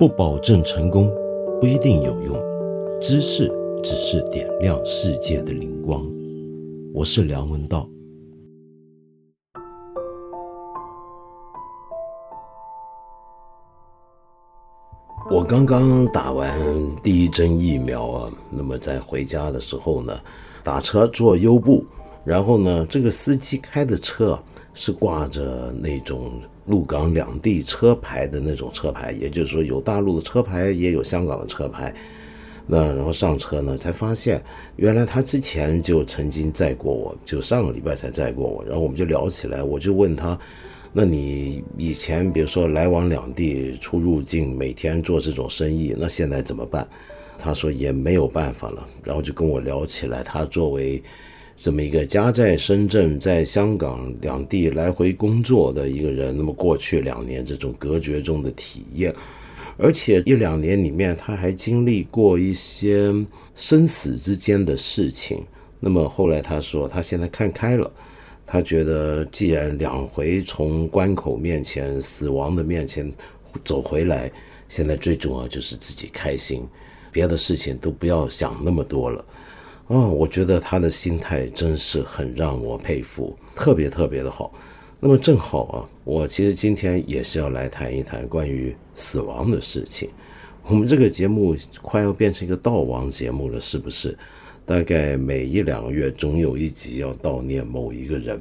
不保证成功，不一定有用。知识只是点亮世界的灵光。我是梁文道。我刚刚打完第一针疫苗啊，那么在回家的时候呢，打车坐优步，然后呢，这个司机开的车是挂着那种陆港两地车牌的那种车牌，也就是说有大陆的车牌，也有香港的车牌。那然后上车呢，才发现原来他之前就曾经载过我，就上个礼拜才载过我。然后我们就聊起来，我就问他。那你以前比如说来往两地出入境，每天做这种生意，那现在怎么办？他说也没有办法了，然后就跟我聊起来。他作为这么一个家在深圳、在香港两地来回工作的一个人，那么过去两年这种隔绝中的体验，而且一两年里面他还经历过一些生死之间的事情。那么后来他说，他现在看开了。他觉得，既然两回从关口面前、死亡的面前走回来，现在最重要就是自己开心，别的事情都不要想那么多了。哦，我觉得他的心态真是很让我佩服，特别特别的好。那么正好啊，我其实今天也是要来谈一谈关于死亡的事情。我们这个节目快要变成一个悼亡节目了，是不是？大概每一两个月总有一集要悼念某一个人，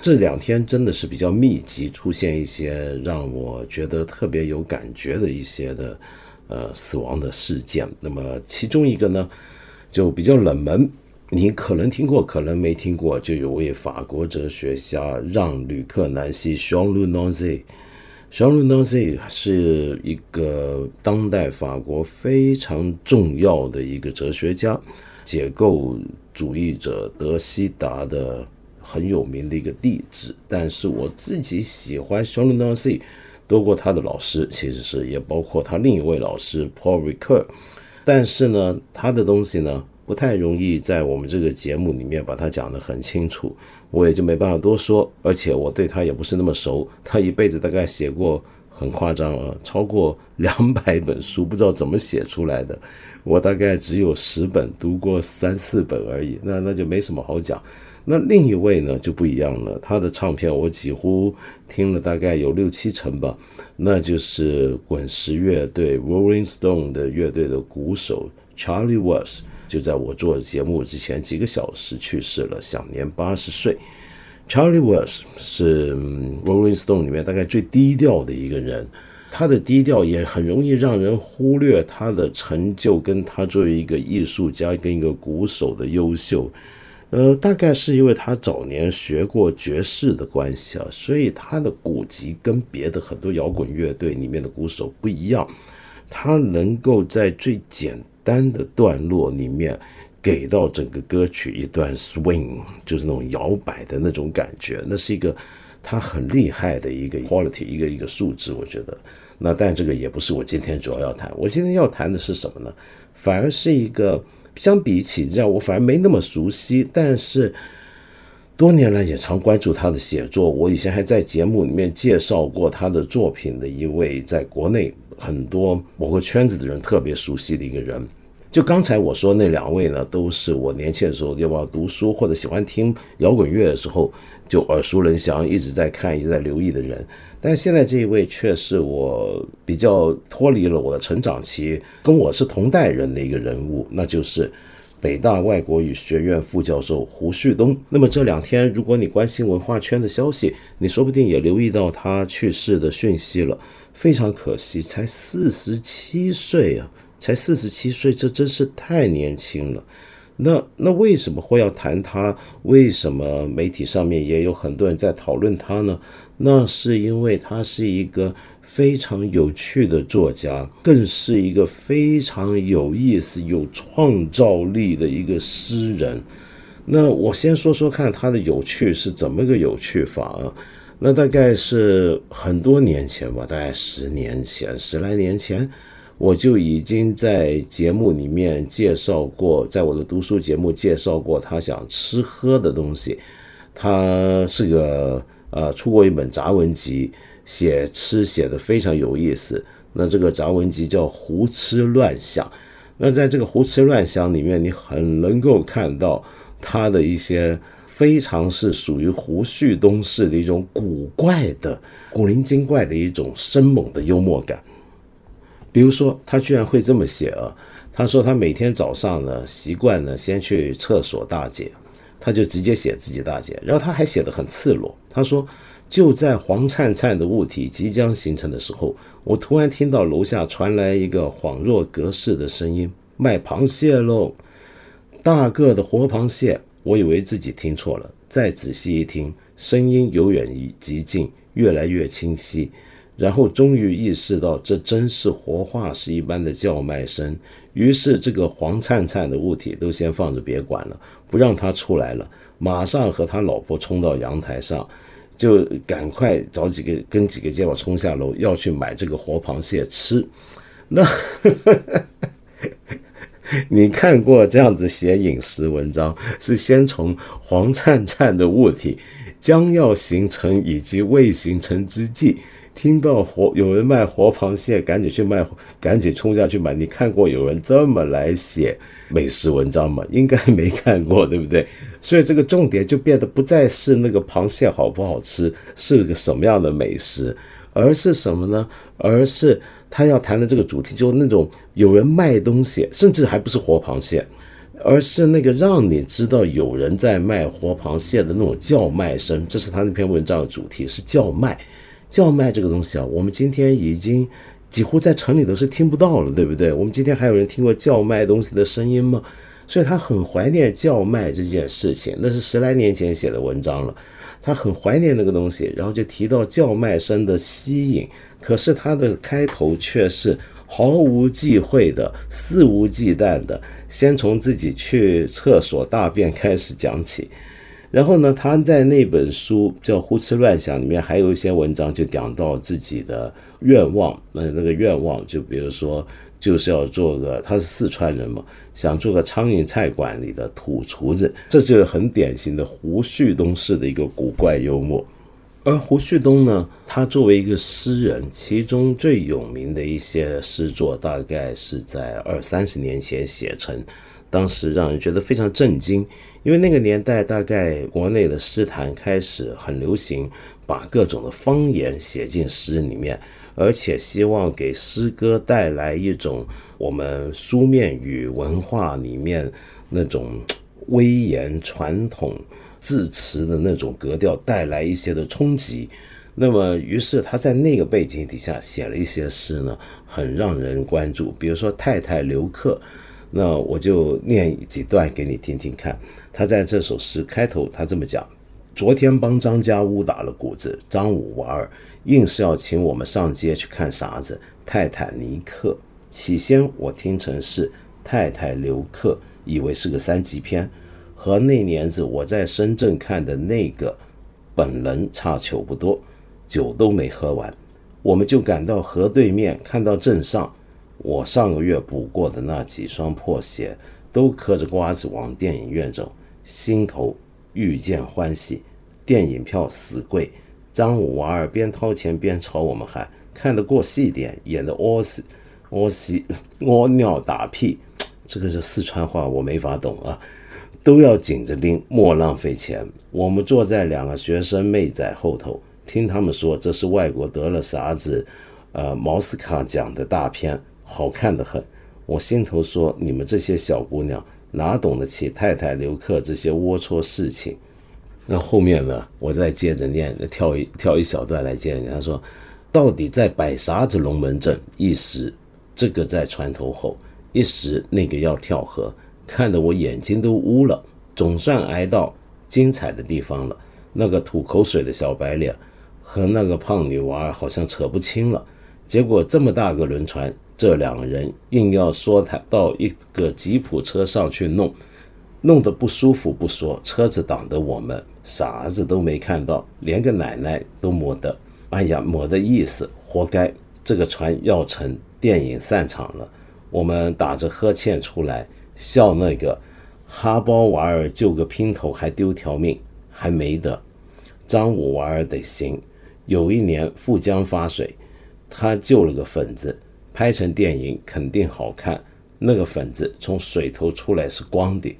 这两天真的是比较密集，出现一些让我觉得特别有感觉的一些的呃死亡的事件。那么其中一个呢，就比较冷门，你可能听过，可能没听过，就有位法国哲学家让·吕克·南希 （Jean l u n a n z Jean l u n a n z 是一个当代法国非常重要的一个哲学家。解构主义者德西达的很有名的一个弟子，但是我自己喜欢 Jean l u n a n z y 多过他的老师，其实是也包括他另一位老师 Paul Ricoeur，但是呢，他的东西呢不太容易在我们这个节目里面把它讲得很清楚，我也就没办法多说，而且我对他也不是那么熟，他一辈子大概写过。很夸张啊，超过两百本书，不知道怎么写出来的。我大概只有十本，读过三四本而已，那那就没什么好讲。那另一位呢就不一样了，他的唱片我几乎听了大概有六七成吧。那就是滚石乐队 （Rolling Stone） 的乐队的鼓手 Charlie Watts，就在我做节目之前几个小时去世了，享年八十岁。Charlie Watts 是 Rolling Stone 里面大概最低调的一个人，他的低调也很容易让人忽略他的成就，跟他作为一个艺术家跟一个鼓手的优秀。呃，大概是因为他早年学过爵士的关系啊，所以他的鼓籍跟别的很多摇滚乐队里面的鼓手不一样，他能够在最简单的段落里面。给到整个歌曲一段 swing，就是那种摇摆的那种感觉，那是一个他很厉害的一个 quality，一个一个数值，我觉得。那但这个也不是我今天主要要谈，我今天要谈的是什么呢？反而是一个相比起这样，我反而没那么熟悉，但是多年来也常关注他的写作。我以前还在节目里面介绍过他的作品的一位，在国内很多某个圈子的人特别熟悉的一个人。就刚才我说那两位呢，都是我年轻的时候要不要读书或者喜欢听摇滚乐的时候就耳熟能详，一直在看、一直在留意的人。但现在这一位却是我比较脱离了我的成长期，跟我是同代人的一个人物，那就是北大外国语学院副教授胡旭东。那么这两天，如果你关心文化圈的消息，你说不定也留意到他去世的讯息了。非常可惜，才四十七岁啊！才四十七岁，这真是太年轻了。那那为什么会要谈他？为什么媒体上面也有很多人在讨论他呢？那是因为他是一个非常有趣的作家，更是一个非常有意思、有创造力的一个诗人。那我先说说看他的有趣是怎么个有趣法啊？那大概是很多年前吧，大概十年前、十来年前。我就已经在节目里面介绍过，在我的读书节目介绍过他想吃喝的东西。他是个呃出过一本杂文集，写吃写的非常有意思。那这个杂文集叫《胡吃乱想》。那在这个《胡吃乱想》里面，你很能够看到他的一些非常是属于胡旭东式的一种古怪的、古灵精怪的一种生猛的幽默感。比如说，他居然会这么写啊！他说他每天早上呢，习惯呢先去厕所大解，他就直接写自己大解，然后他还写的很赤裸。他说，就在黄灿灿的物体即将形成的时候，我突然听到楼下传来一个恍若隔世的声音：“卖螃蟹喽！大个的活螃蟹！”我以为自己听错了，再仔细一听，声音由远及近，越来越清晰。然后终于意识到，这真是活化石一般的叫卖声。于是，这个黄灿灿的物体都先放着，别管了，不让他出来了。马上和他老婆冲到阳台上，就赶快找几个跟几个街坊冲下楼，要去买这个活螃蟹吃。那 你看过这样子写饮食文章，是先从黄灿灿的物体将要形成以及未形成之际。听到活有人卖活螃蟹，赶紧去卖，赶紧冲下去买。你看过有人这么来写美食文章吗？应该没看过，对不对？所以这个重点就变得不再是那个螃蟹好不好吃，是个什么样的美食，而是什么呢？而是他要谈的这个主题，就是那种有人卖东西，甚至还不是活螃蟹，而是那个让你知道有人在卖活螃蟹的那种叫卖声。这是他那篇文章的主题，是叫卖。叫卖这个东西啊，我们今天已经几乎在城里都是听不到了，对不对？我们今天还有人听过叫卖东西的声音吗？所以他很怀念叫卖这件事情，那是十来年前写的文章了。他很怀念那个东西，然后就提到叫卖声的吸引。可是他的开头却是毫无忌讳的、肆无忌惮的，先从自己去厕所大便开始讲起。然后呢，他在那本书叫《胡思乱想》里面还有一些文章，就讲到自己的愿望。那那个愿望，就比如说，就是要做个，他是四川人嘛，想做个苍蝇菜馆里的土厨子。这就是很典型的胡旭东式的一个古怪幽默。而胡旭东呢，他作为一个诗人，其中最有名的一些诗作，大概是在二三十年前写成，当时让人觉得非常震惊。因为那个年代，大概国内的诗坛开始很流行，把各种的方言写进诗里面，而且希望给诗歌带来一种我们书面语文化里面那种威严传统字词的那种格调带来一些的冲击。那么，于是他在那个背景底下写了一些诗呢，很让人关注。比如说《太太留客》，那我就念几段给你听听看。他在这首诗开头，他这么讲：昨天帮张家屋打了谷子，张五娃儿硬是要请我们上街去看啥子。泰坦尼克，起先我听成是太太留客，以为是个三级片，和那年子我在深圳看的那个本人差球不多。酒都没喝完，我们就赶到河对面，看到镇上我上个月补过的那几双破鞋，都嗑着瓜子往电影院走。心头愈见欢喜，电影票死贵。张五娃儿边掏钱边朝我们喊：“看得过细点，演的屙屎、屙屎、屙尿打屁。”这个是四川话，我没法懂啊。都要紧着盯，莫浪费钱。我们坐在两个学生妹仔后头，听他们说这是外国得了啥子，呃，毛斯卡奖的大片，好看的很。我心头说：你们这些小姑娘。哪懂得起太太留客这些龌龊事情？那后面呢？我再接着念，跳一跳一小段来接着。他说：“到底在摆啥子龙门阵？一时这个在船头吼，一时那个要跳河，看得我眼睛都乌了。总算挨到精彩的地方了。那个吐口水的小白脸和那个胖女娃好像扯不清了。结果这么大个轮船。”这两个人硬要说他到一个吉普车上去弄，弄得不舒服不说，车子挡得我们啥子都没看到，连个奶奶都没得。哎呀，没的意思，活该！这个船要沉，电影散场了，我们打着呵欠出来，笑那个哈包娃儿救个姘头还丢条命，还没得。张五娃儿得行，有一年富江发水。他救了个粉子，拍成电影肯定好看。那个粉子从水头出来是光的。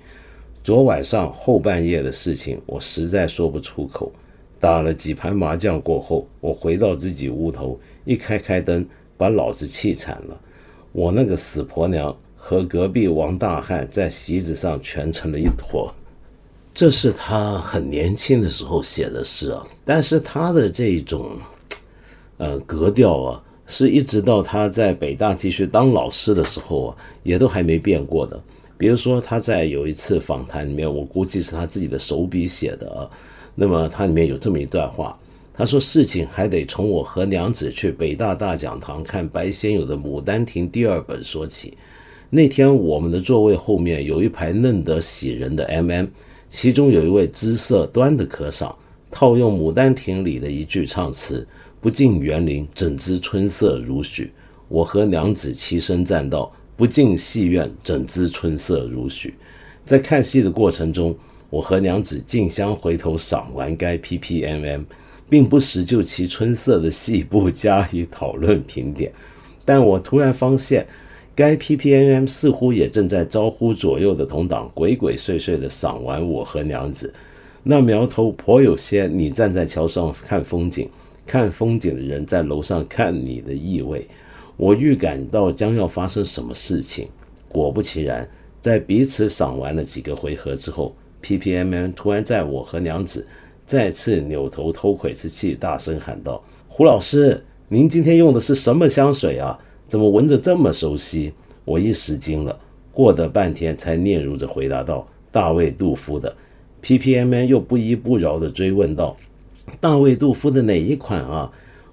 昨晚上后半夜的事情，我实在说不出口。打了几盘麻将过后，我回到自己屋头，一开开灯，把老子气惨了。我那个死婆娘和隔壁王大汉在席子上全成了一坨。这是他很年轻的时候写的诗啊，但是他的这种，呃，格调啊，是一直到他在北大继续当老师的时候啊，也都还没变过的。比如说他在有一次访谈里面，我估计是他自己的手笔写的啊。那么它里面有这么一段话，他说：“事情还得从我和娘子去北大大讲堂看白先勇的《牡丹亭》第二本说起。那天我们的座位后面有一排嫩得喜人的 M.M，其中有一位姿色端的可赏。套用《牡丹亭》里的一句唱词：‘不尽园林，怎知春色如许？’我和娘子齐声赞道：‘不进戏院，怎知春色如许？’在看戏的过程中。”我和娘子竞相回头赏完该 P P M M，并不时就其春色的细部加以讨论评点，但我突然发现，该 P P M M 似乎也正在招呼左右的同党鬼鬼祟祟地赏完我和娘子，那苗头颇有些你站在桥上看风景，看风景的人在楼上看你的意味。我预感到将要发生什么事情，果不其然，在彼此赏完了几个回合之后。P P M M 突然在我和娘子再次扭头偷窥之际，大声喊道：“胡老师，您今天用的是什么香水啊？怎么闻着这么熟悉？”我一时惊了，过得半天才嗫嚅着回答道：“大卫杜夫的。”P P M M 又不依不饶地追问道：“大卫杜夫的哪一款啊？”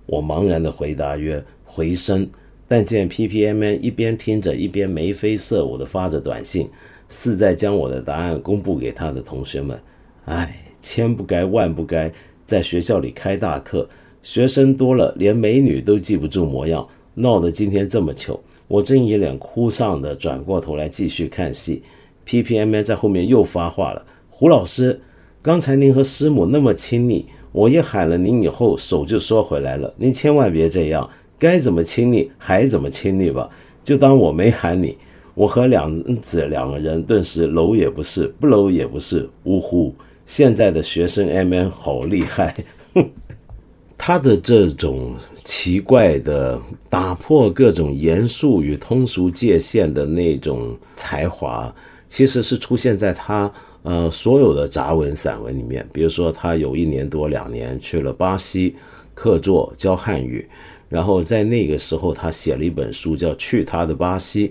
我茫然地回答曰：“回声。”但见 P P M M 一边听着，一边眉飞色舞地发着短信。似在将我的答案公布给他的同学们。唉，千不该万不该，在学校里开大课，学生多了，连美女都记不住模样，闹得今天这么糗。我正一脸哭丧的转过头来继续看戏，P P M 在后面又发话了：“胡老师，刚才您和师母那么亲昵，我一喊了您以后，手就缩回来了。您千万别这样，该怎么亲你还怎么亲你吧，就当我没喊你。”我和两子两个人顿时搂也不是，不搂也不是。呜呼！现在的学生 M N 好厉害，他的这种奇怪的打破各种严肃与通俗界限的那种才华，其实是出现在他呃所有的杂文散文里面。比如说，他有一年多两年去了巴西客座教汉语，然后在那个时候，他写了一本书叫《去他的巴西》。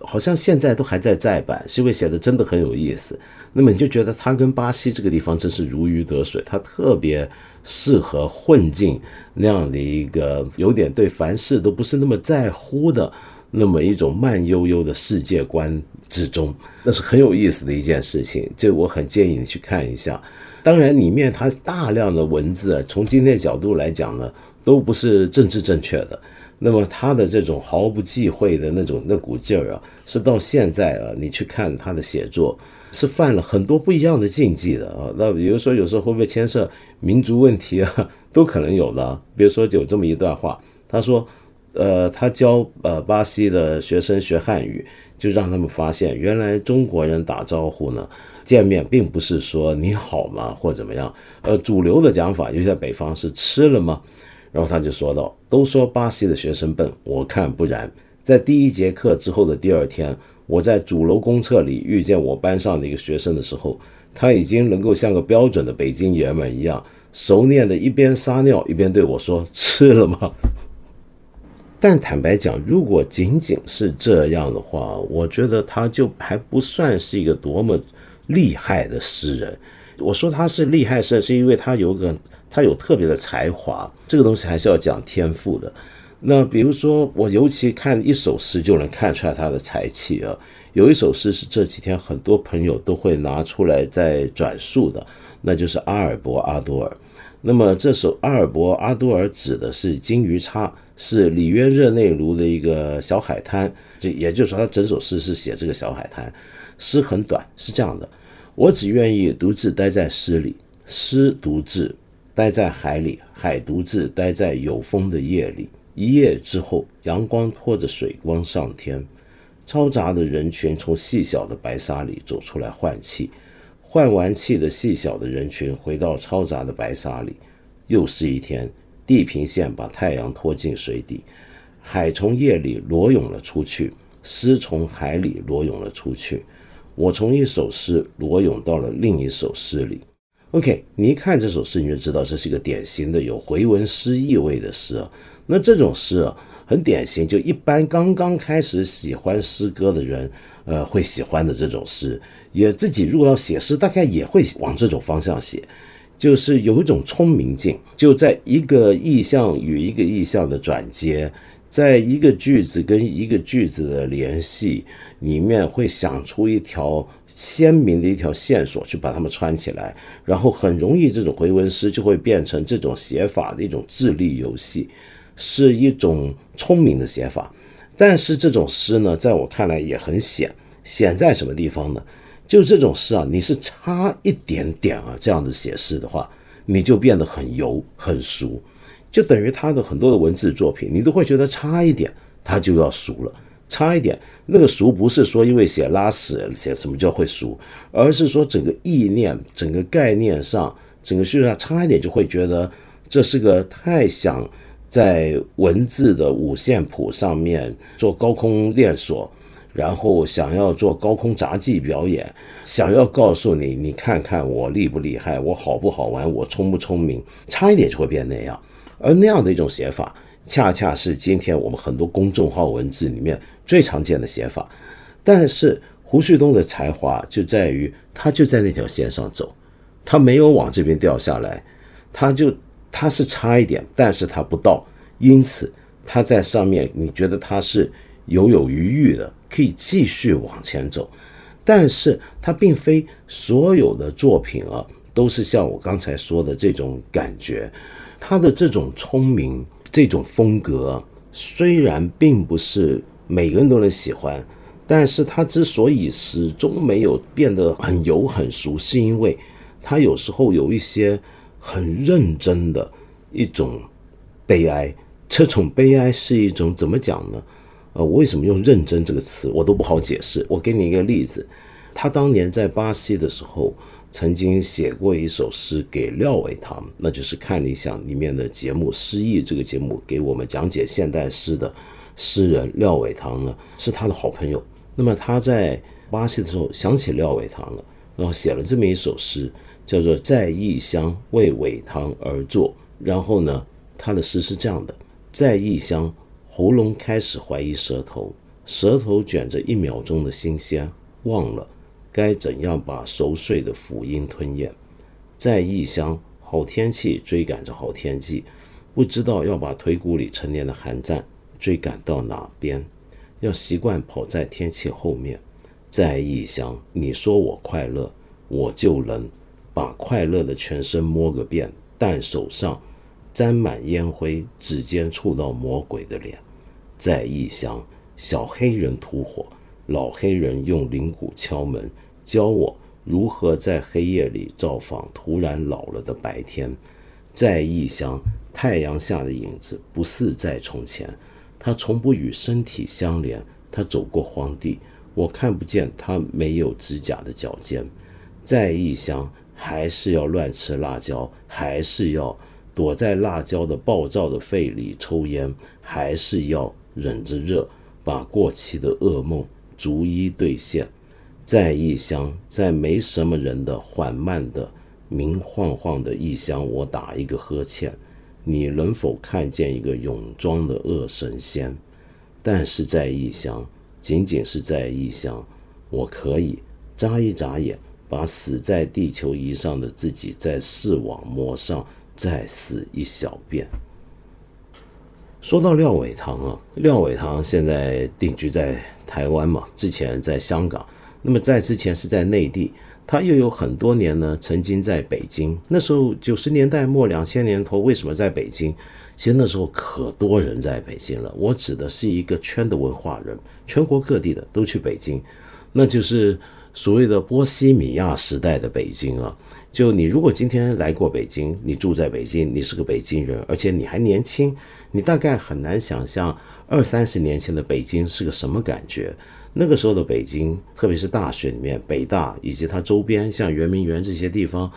好像现在都还在再版，是因为写的真的很有意思。那么你就觉得他跟巴西这个地方真是如鱼得水，他特别适合混进那样的一个有点对凡事都不是那么在乎的那么一种慢悠悠的世界观之中，那是很有意思的一件事情。这我很建议你去看一下。当然，里面它大量的文字，啊从今天角度来讲呢，都不是政治正确的。那么他的这种毫不忌讳的那种那股劲儿啊，是到现在啊，你去看他的写作，是犯了很多不一样的禁忌的啊。那比如说有时候会不会牵涉民族问题啊，都可能有的。比如说有这么一段话，他说，呃，他教呃巴西的学生学汉语，就让他们发现，原来中国人打招呼呢，见面并不是说你好吗或怎么样，呃，主流的讲法，尤其在北方是吃了吗？然后他就说道：“都说巴西的学生笨，我看不然。在第一节课之后的第二天，我在主楼公厕里遇见我班上的一个学生的时候，他已经能够像个标准的北京爷们一样，熟练的一边撒尿一边对我说：‘吃了吗？’但坦白讲，如果仅仅是这样的话，我觉得他就还不算是一个多么厉害的诗人。我说他是厉害是，是因为他有个。”他有特别的才华，这个东西还是要讲天赋的。那比如说，我尤其看一首诗就能看出来他的才气啊。有一首诗是这几天很多朋友都会拿出来在转述的，那就是阿尔伯阿多尔。那么这首阿尔伯阿多尔指的是金鱼叉，是里约热内卢的一个小海滩。这也就是说，他整首诗是写这个小海滩。诗很短，是这样的：我只愿意独自待在诗里，诗独自。待在海里，海独自待在有风的夜里。一夜之后，阳光拖着水光上天，嘈杂的人群从细小的白沙里走出来换气，换完气的细小的人群回到嘈杂的白沙里。又是一天，地平线把太阳拖进水底，海从夜里裸泳了出去，诗从海里裸泳了出去。我从一首诗裸泳到了另一首诗里。OK，你一看这首诗，你就知道这是一个典型的有回文诗意味的诗啊。那这种诗啊，很典型，就一般刚刚开始喜欢诗歌的人，呃，会喜欢的这种诗。也自己如果要写诗，大概也会往这种方向写，就是有一种聪明劲，就在一个意象与一个意象的转接。在一个句子跟一个句子的联系里面，会想出一条鲜明的一条线索，去把它们串起来，然后很容易这种回文诗就会变成这种写法的一种智力游戏，是一种聪明的写法。但是这种诗呢，在我看来也很险，险在什么地方呢？就这种诗啊，你是差一点点啊，这样子写诗的话，你就变得很油很俗。就等于他的很多的文字作品，你都会觉得差一点，他就要熟了。差一点，那个熟不是说因为写拉屎写什么叫会熟，而是说整个意念、整个概念上、整个叙述上差一点，就会觉得这是个太想在文字的五线谱上面做高空链锁，然后想要做高空杂技表演，想要告诉你，你看看我厉不厉害，我好不好玩，我聪不聪明，差一点就会变那样。而那样的一种写法，恰恰是今天我们很多公众号文字里面最常见的写法。但是胡旭东的才华就在于，他就在那条线上走，他没有往这边掉下来，他就他是差一点，但是他不到，因此他在上面，你觉得他是犹有余裕的，可以继续往前走。但是他并非所有的作品啊，都是像我刚才说的这种感觉。他的这种聪明，这种风格，虽然并不是每个人都能喜欢，但是他之所以始终没有变得很油很熟，是因为他有时候有一些很认真的一种悲哀。这种悲哀是一种怎么讲呢？呃，我为什么用认真这个词，我都不好解释。我给你一个例子，他当年在巴西的时候。曾经写过一首诗给廖伟棠，那就是《看理想》里面的节目《诗意》这个节目给我们讲解现代诗的诗人廖伟棠呢，是他的好朋友。那么他在巴西的时候想起廖伟棠了，然后写了这么一首诗，叫做《在异乡为伟棠而作》。然后呢，他的诗是这样的：在异乡，喉咙开始怀疑舌头，舌头卷着一秒钟的新鲜，忘了。该怎样把熟睡的辅音吞咽？在异乡，好天气追赶着好天气，不知道要把腿骨里陈年的寒战追赶到哪边。要习惯跑在天气后面。在异乡，你说我快乐，我就能把快乐的全身摸个遍。但手上沾满烟灰，指尖触到魔鬼的脸。在异乡，小黑人吐火，老黑人用铃鼓敲门。教我如何在黑夜里造访突然老了的白天，在异乡，太阳下的影子不似在从前，他从不与身体相连。他走过荒地，我看不见他没有指甲的脚尖。在异乡，还是要乱吃辣椒，还是要躲在辣椒的暴躁的肺里抽烟，还是要忍着热，把过期的噩梦逐一兑现。在异乡，在没什么人的缓慢的明晃晃的异乡，我打一个呵欠，你能否看见一个泳装的恶神仙？但是在异乡，仅仅是在异乡，我可以眨一眨眼，把死在地球仪上的自己在视网膜上再死一小遍。说到廖伟棠啊，廖伟棠现在定居在台湾嘛，之前在香港。那么在之前是在内地，他又有很多年呢，曾经在北京。那时候九十年代末、两千年头，为什么在北京？其实那时候可多人在北京了。我指的是一个圈的文化人，全国各地的都去北京，那就是所谓的波西米亚时代的北京啊。就你如果今天来过北京，你住在北京，你是个北京人，而且你还年轻，你大概很难想象二三十年前的北京是个什么感觉。那个时候的北京，特别是大学里面，北大以及它周边，像圆明园这些地方，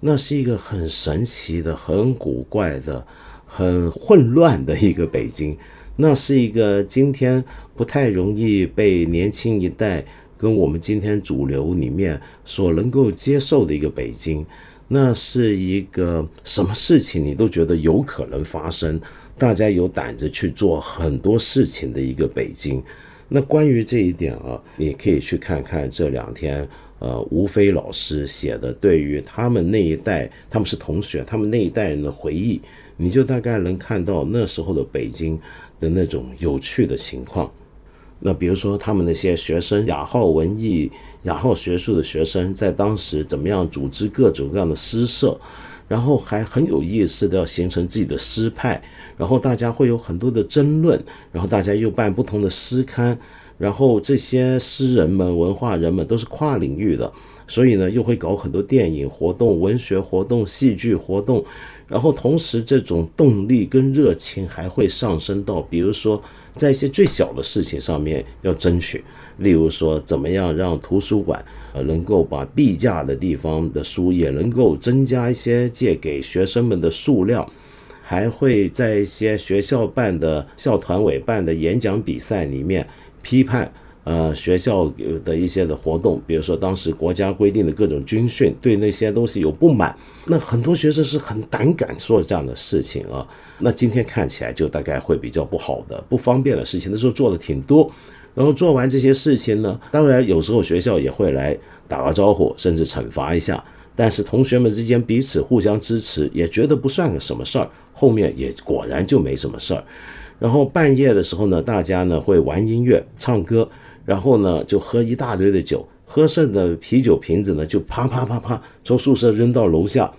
那是一个很神奇的、很古怪的、很混乱的一个北京。那是一个今天不太容易被年轻一代跟我们今天主流里面所能够接受的一个北京。那是一个什么事情你都觉得有可能发生，大家有胆子去做很多事情的一个北京。那关于这一点啊，你可以去看看这两天，呃，吴飞老师写的对于他们那一代，他们是同学，他们那一代人的回忆，你就大概能看到那时候的北京的那种有趣的情况。那比如说他们那些学生，雅好文艺、雅好学术的学生，在当时怎么样组织各种各样的诗社，然后还很有意识的要形成自己的诗派。然后大家会有很多的争论，然后大家又办不同的诗刊，然后这些诗人们、文化人们都是跨领域的，所以呢又会搞很多电影活动、文学活动、戏剧活动，然后同时这种动力跟热情还会上升到，比如说在一些最小的事情上面要争取，例如说怎么样让图书馆呃能够把避价的地方的书也能够增加一些借给学生们的数量。还会在一些学校办的校团委办的演讲比赛里面批判呃学校的一些的活动，比如说当时国家规定的各种军训，对那些东西有不满，那很多学生是很胆敢说这样的事情啊。那今天看起来就大概会比较不好的、不方便的事情，那时候做的挺多。然后做完这些事情呢，当然有时候学校也会来打个招呼，甚至惩罚一下。但是同学们之间彼此互相支持，也觉得不算个什么事儿。后面也果然就没什么事儿，然后半夜的时候呢，大家呢会玩音乐、唱歌，然后呢就喝一大堆的酒，喝剩的啤酒瓶子呢就啪啪啪啪从宿舍扔到楼下，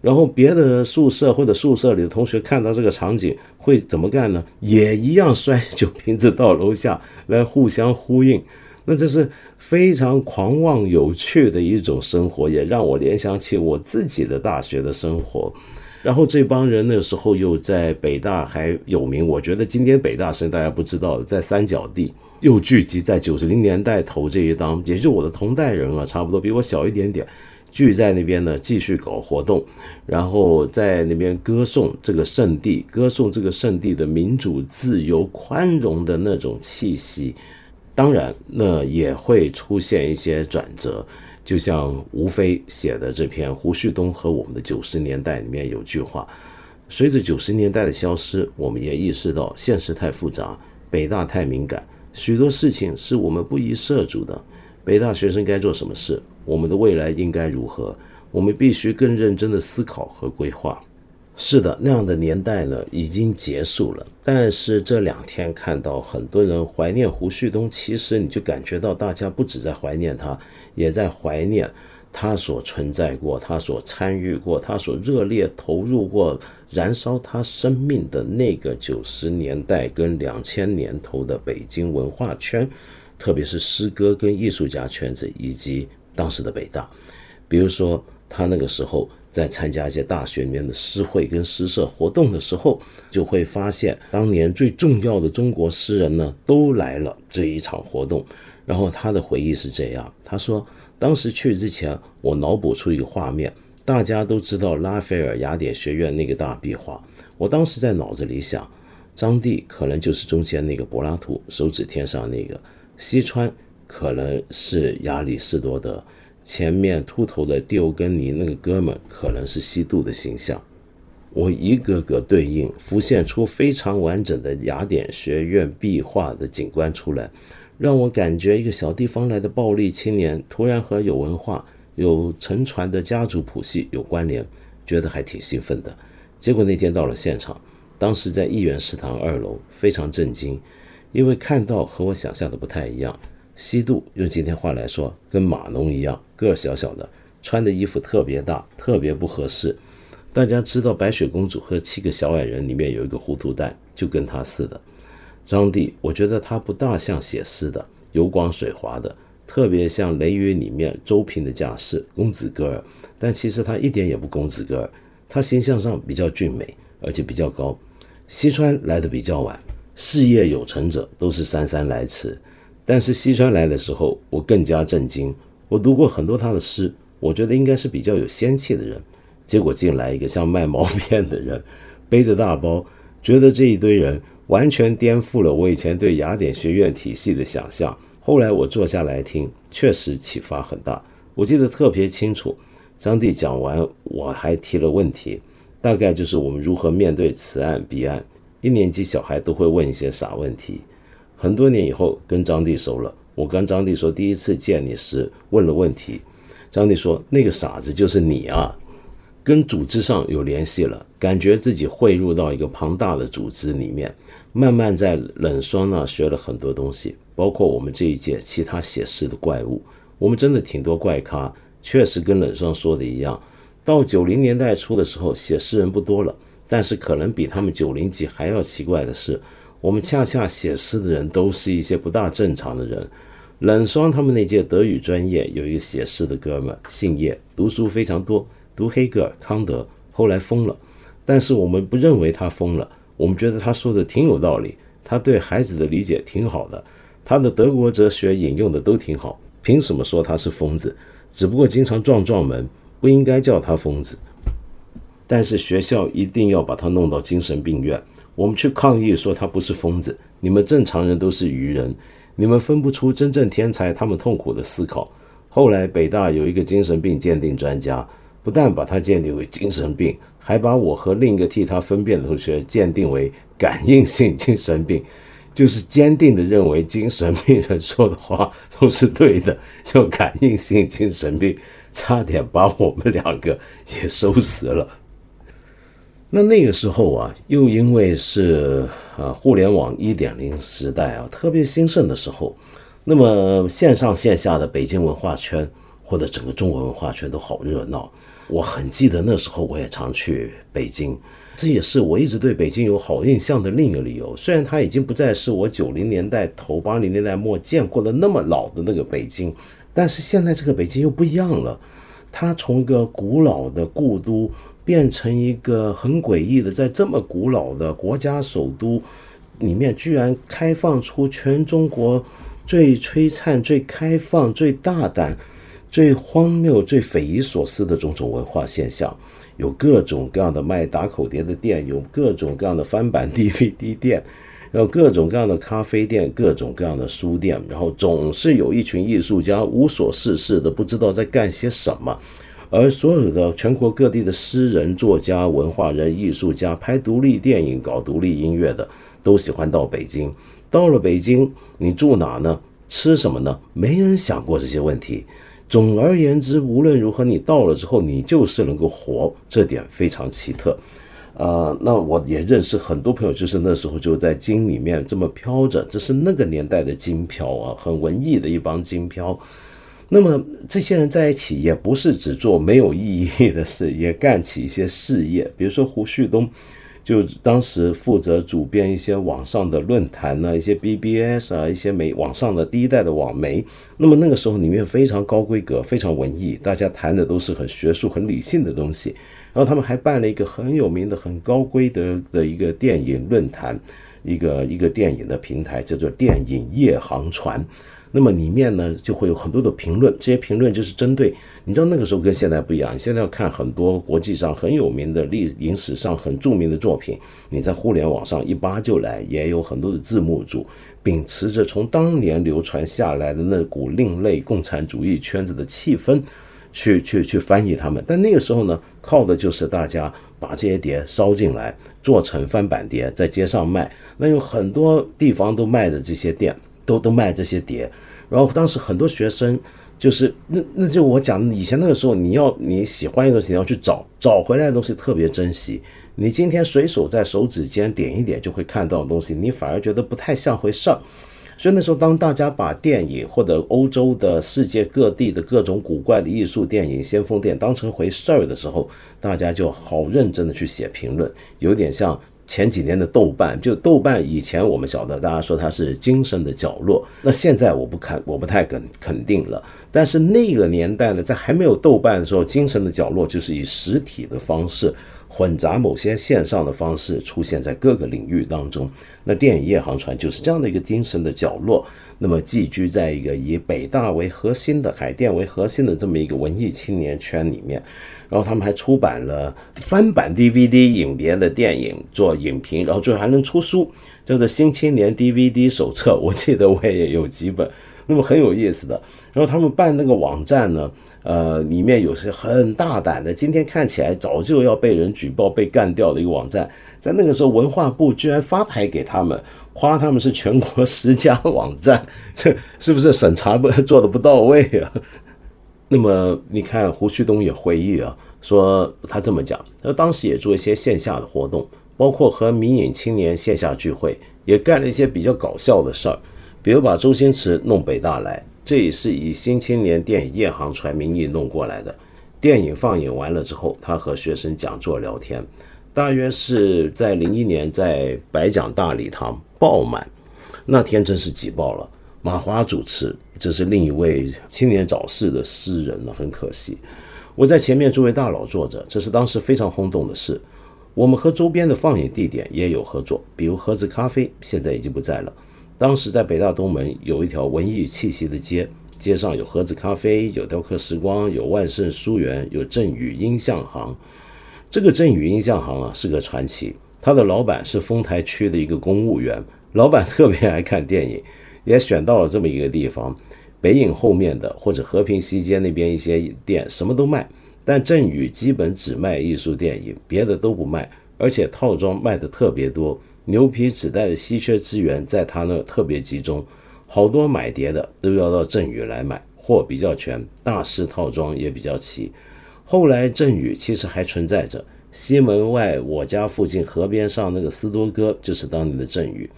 然后别的宿舍或者宿舍里的同学看到这个场景会怎么干呢？也一样摔酒瓶子到楼下来互相呼应，那这是非常狂妄有趣的一种生活，也让我联想起我自己的大学的生活。然后这帮人那时候又在北大还有名，我觉得今天北大生大家不知道的，在三角地又聚集在九十零年代头这一档，也就我的同代人啊，差不多比我小一点点，聚在那边呢继续搞活动，然后在那边歌颂这个圣地，歌颂这个圣地的民主、自由、宽容的那种气息，当然那也会出现一些转折。就像吴飞写的这篇《胡旭东和我们的九十年代》里面有句话：随着九十年代的消失，我们也意识到现实太复杂，北大太敏感，许多事情是我们不宜涉足的。北大学生该做什么事？我们的未来应该如何？我们必须更认真的思考和规划。是的，那样的年代呢已经结束了。但是这两天看到很多人怀念胡旭东，其实你就感觉到大家不止在怀念他，也在怀念他所存在过、他所参与过、他所热烈投入过、燃烧他生命的那个九十年代跟两千年头的北京文化圈，特别是诗歌跟艺术家圈子以及当时的北大。比如说他那个时候。在参加一些大学里面的诗会跟诗社活动的时候，就会发现当年最重要的中国诗人呢都来了这一场活动。然后他的回忆是这样：他说，当时去之前，我脑补出一个画面，大家都知道拉斐尔雅典学院那个大壁画。我当时在脑子里想，张帝可能就是中间那个柏拉图，手指天上那个；西川可能是亚里士多德。前面秃头的蒂欧根尼那个哥们可能是西渡的形象，我一个个对应，浮现出非常完整的雅典学院壁画的景观出来，让我感觉一个小地方来的暴力青年突然和有文化、有沉船的家族谱系有关联，觉得还挺兴奋的。结果那天到了现场，当时在议员食堂二楼，非常震惊，因为看到和我想象的不太一样。西渡用今天话来说，跟马农一样，个儿小小的，穿的衣服特别大，特别不合适。大家知道白雪公主和七个小矮人里面有一个糊涂蛋，就跟他似的。张帝，我觉得他不大像写诗的，油光水滑的，特别像《雷雨》里面周平的架势，公子哥儿，但其实他一点也不公子哥儿，他形象上比较俊美，而且比较高。西川来的比较晚，事业有成者都是姗姗来迟，但是西川来的时候，我更加震惊。我读过很多他的诗，我觉得应该是比较有仙气的人，结果进来一个像卖毛片的人，背着大包，觉得这一堆人完全颠覆了我以前对雅典学院体系的想象。后来我坐下来听，确实启发很大。我记得特别清楚，张帝讲完，我还提了问题，大概就是我们如何面对此岸彼岸。一年级小孩都会问一些傻问题。很多年以后跟张帝熟了，我跟张帝说，第一次见你时问了问题，张帝说那个傻子就是你啊，跟组织上有联系了，感觉自己汇入到一个庞大的组织里面，慢慢在冷霜那学了很多东西。包括我们这一届其他写诗的怪物，我们真的挺多怪咖，确实跟冷霜说的一样。到九零年代初的时候，写诗人不多了，但是可能比他们九零级还要奇怪的是，我们恰恰写诗的人都是一些不大正常的人。冷霜他们那届德语专业有一个写诗的哥们，姓叶，读书非常多，读黑格尔、康德，后来疯了。但是我们不认为他疯了，我们觉得他说的挺有道理，他对孩子的理解挺好的。他的德国哲学引用的都挺好，凭什么说他是疯子？只不过经常撞撞门，不应该叫他疯子。但是学校一定要把他弄到精神病院。我们去抗议说他不是疯子，你们正常人都是愚人，你们分不出真正天才他们痛苦的思考。后来北大有一个精神病鉴定专家，不但把他鉴定为精神病，还把我和另一个替他分辨的同学鉴定为感应性精神病。就是坚定的认为精神病人说的话都是对的，就感应性精神病，差点把我们两个也收拾了。那那个时候啊，又因为是啊互联网一点零时代啊，特别兴盛的时候，那么线上线下的北京文化圈或者整个中国文化圈都好热闹。我很记得那时候，我也常去北京。这也是我一直对北京有好印象的另一个理由。虽然它已经不再是我九零年代头、八零年代末见过的那么老的那个北京，但是现在这个北京又不一样了。它从一个古老的故都变成一个很诡异的，在这么古老的国家首都里面，居然开放出全中国最璀璨、最开放、最大胆、最荒谬、最匪夷所思的种种文化现象。有各种各样的卖打口碟的店，有各种各样的翻版 DVD 店，有各种各样的咖啡店，各种各样的书店，然后总是有一群艺术家无所事事的，不知道在干些什么。而所有的全国各地的诗人、作家、文化人、艺术家，拍独立电影、搞独立音乐的，都喜欢到北京。到了北京，你住哪呢？吃什么呢？没人想过这些问题。总而言之，无论如何，你到了之后，你就是能够活，这点非常奇特。呃，那我也认识很多朋友，就是那时候就在京里面这么飘着，这是那个年代的京漂啊，很文艺的一帮京漂。那么这些人在一起，也不是只做没有意义的事，也干起一些事业，比如说胡旭东。就当时负责主编一些网上的论坛呢，一些 BBS 啊，一些媒网上的第一代的网媒。那么那个时候里面非常高规格，非常文艺，大家谈的都是很学术、很理性的东西。然后他们还办了一个很有名的、很高规格的一个电影论坛，一个一个电影的平台，叫做电影夜航船。那么里面呢，就会有很多的评论，这些评论就是针对，你知道那个时候跟现在不一样，你现在要看很多国际上很有名的历影史上很著名的作品，你在互联网上一扒就来，也有很多的字幕组，秉持着从当年流传下来的那股另类共产主义圈子的气氛，去去去翻译他们。但那个时候呢，靠的就是大家把这些碟烧进来，做成翻版碟，在街上卖。那有很多地方都卖的这些店。都都卖这些碟，然后当时很多学生就是那那就我讲以前那个时候，你要你喜欢一个东西，你要去找找回来的东西特别珍惜。你今天随手在手指间点一点就会看到的东西，你反而觉得不太像回事儿。所以那时候，当大家把电影或者欧洲的世界各地的各种古怪的艺术电影、先锋店当成回事儿的时候，大家就好认真的去写评论，有点像。前几年的豆瓣，就豆瓣以前我们晓得，大家说它是精神的角落，那现在我不肯，我不太肯肯定了。但是那个年代呢，在还没有豆瓣的时候，精神的角落就是以实体的方式混杂某些线上的方式出现在各个领域当中。那电影夜航船就是这样的一个精神的角落，那么寄居在一个以北大为核心的海淀为核心的这么一个文艺青年圈里面。然后他们还出版了翻版 DVD 影碟的电影做影评，然后最后还能出书，叫做《新青年 DVD 手册》。我记得我也有几本，那么很有意思的。然后他们办那个网站呢，呃，里面有些很大胆的，今天看起来早就要被人举报、被干掉的一个网站，在那个时候文化部居然发牌给他们，夸他们是全国十佳网站，这 是不是审查不做的不到位啊？那么你看，胡旭东也回忆啊，说他这么讲，他当时也做一些线下的活动，包括和民影青年线下聚会，也干了一些比较搞笑的事儿，比如把周星驰弄北大来，这也是以新青年电影夜航船名义弄过来的。电影放映完了之后，他和学生讲座聊天，大约是在零一年在白讲大礼堂爆满，那天真是挤爆了。马华主持，这是另一位青年早逝的诗人了，很可惜。我在前面，诸位大佬坐着，这是当时非常轰动的事。我们和周边的放映地点也有合作，比如盒子咖啡，现在已经不在了。当时在北大东门有一条文艺气息的街，街上有盒子咖啡，有雕刻时光，有万盛书园，有振宇音像行。这个振宇音像行啊，是个传奇。他的老板是丰台区的一个公务员，老板特别爱看电影。也选到了这么一个地方，北影后面的或者和平西街那边一些店什么都卖，但振宇基本只卖艺术电影，别的都不卖，而且套装卖的特别多，牛皮纸袋的稀缺资源在他那特别集中，好多买碟的都要到振宇来买，货比较全，大师套装也比较齐。后来振宇其实还存在着，西门外我家附近河边上那个斯多哥就是当年的振宇。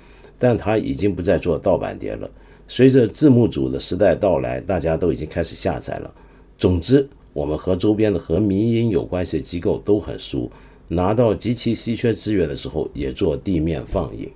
但他已经不再做盗版碟了。随着字幕组的时代到来，大家都已经开始下载了。总之，我们和周边的和民营有关系的机构都很熟，拿到极其稀缺资源的时候，也做地面放映。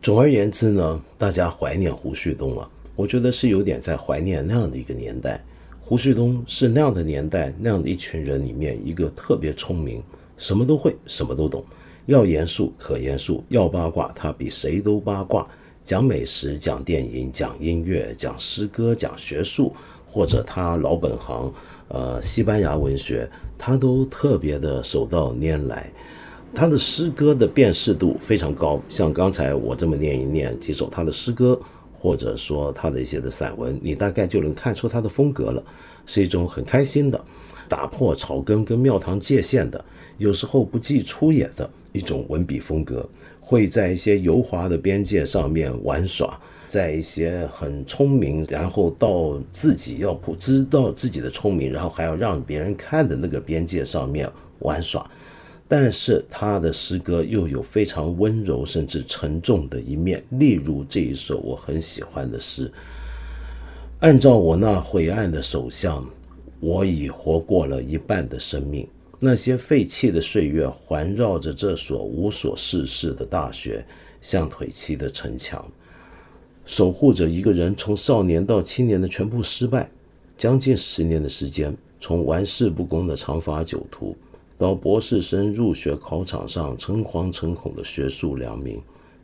总而言之呢，大家怀念胡旭东了。我觉得是有点在怀念那样的一个年代。胡旭东是那样的年代那样的一群人里面一个特别聪明，什么都会，什么都懂。要严肃可严肃，要八卦他比谁都八卦。讲美食，讲电影，讲音乐，讲诗歌，讲学术，或者他老本行，呃，西班牙文学，他都特别的手到拈来。他的诗歌的辨识度非常高，像刚才我这么念一念几首他的诗歌，或者说他的一些的散文，你大概就能看出他的风格了，是一种很开心的，打破草根跟庙堂界限的，有时候不计出野的。一种文笔风格，会在一些油滑的边界上面玩耍，在一些很聪明，然后到自己要不知道自己的聪明，然后还要让别人看的那个边界上面玩耍。但是他的诗歌又有非常温柔甚至沉重的一面，例如这一首我很喜欢的诗：按照我那晦暗的手相，我已活过了一半的生命。那些废弃的岁月环绕着这所无所事事的大学，像腿砌的城墙，守护着一个人从少年到青年的全部失败。将近十年的时间，从玩世不恭的长发酒徒，到博士生入学考场上诚惶诚恐的学术良民，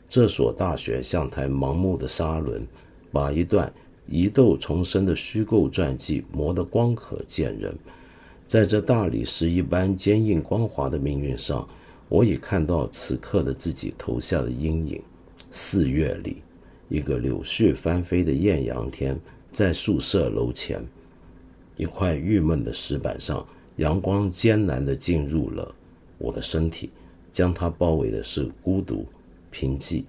这所大学像台盲目的沙轮，把一段疑窦重生的虚构传记磨得光可见人。在这大理石一般坚硬光滑的命运上，我已看到此刻的自己投下的阴影。四月里，一个柳絮翻飞的艳阳天，在宿舍楼前，一块郁闷的石板上，阳光艰难地进入了我的身体，将它包围的是孤独、贫瘠，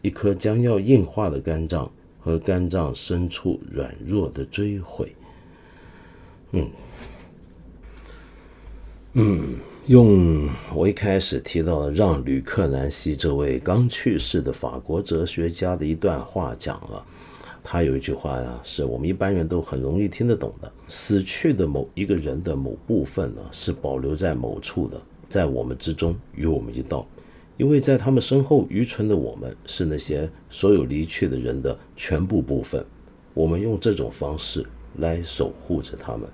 一颗将要硬化的肝脏和肝脏深处软弱的追悔。嗯。嗯，用我一开始提到的让·吕克南希这位刚去世的法国哲学家的一段话讲了，他有一句话呀，是我们一般人都很容易听得懂的：死去的某一个人的某部分呢，是保留在某处的，在我们之中与我们一道。因为在他们身后愚蠢的我们，是那些所有离去的人的全部部分。我们用这种方式来守护着他们，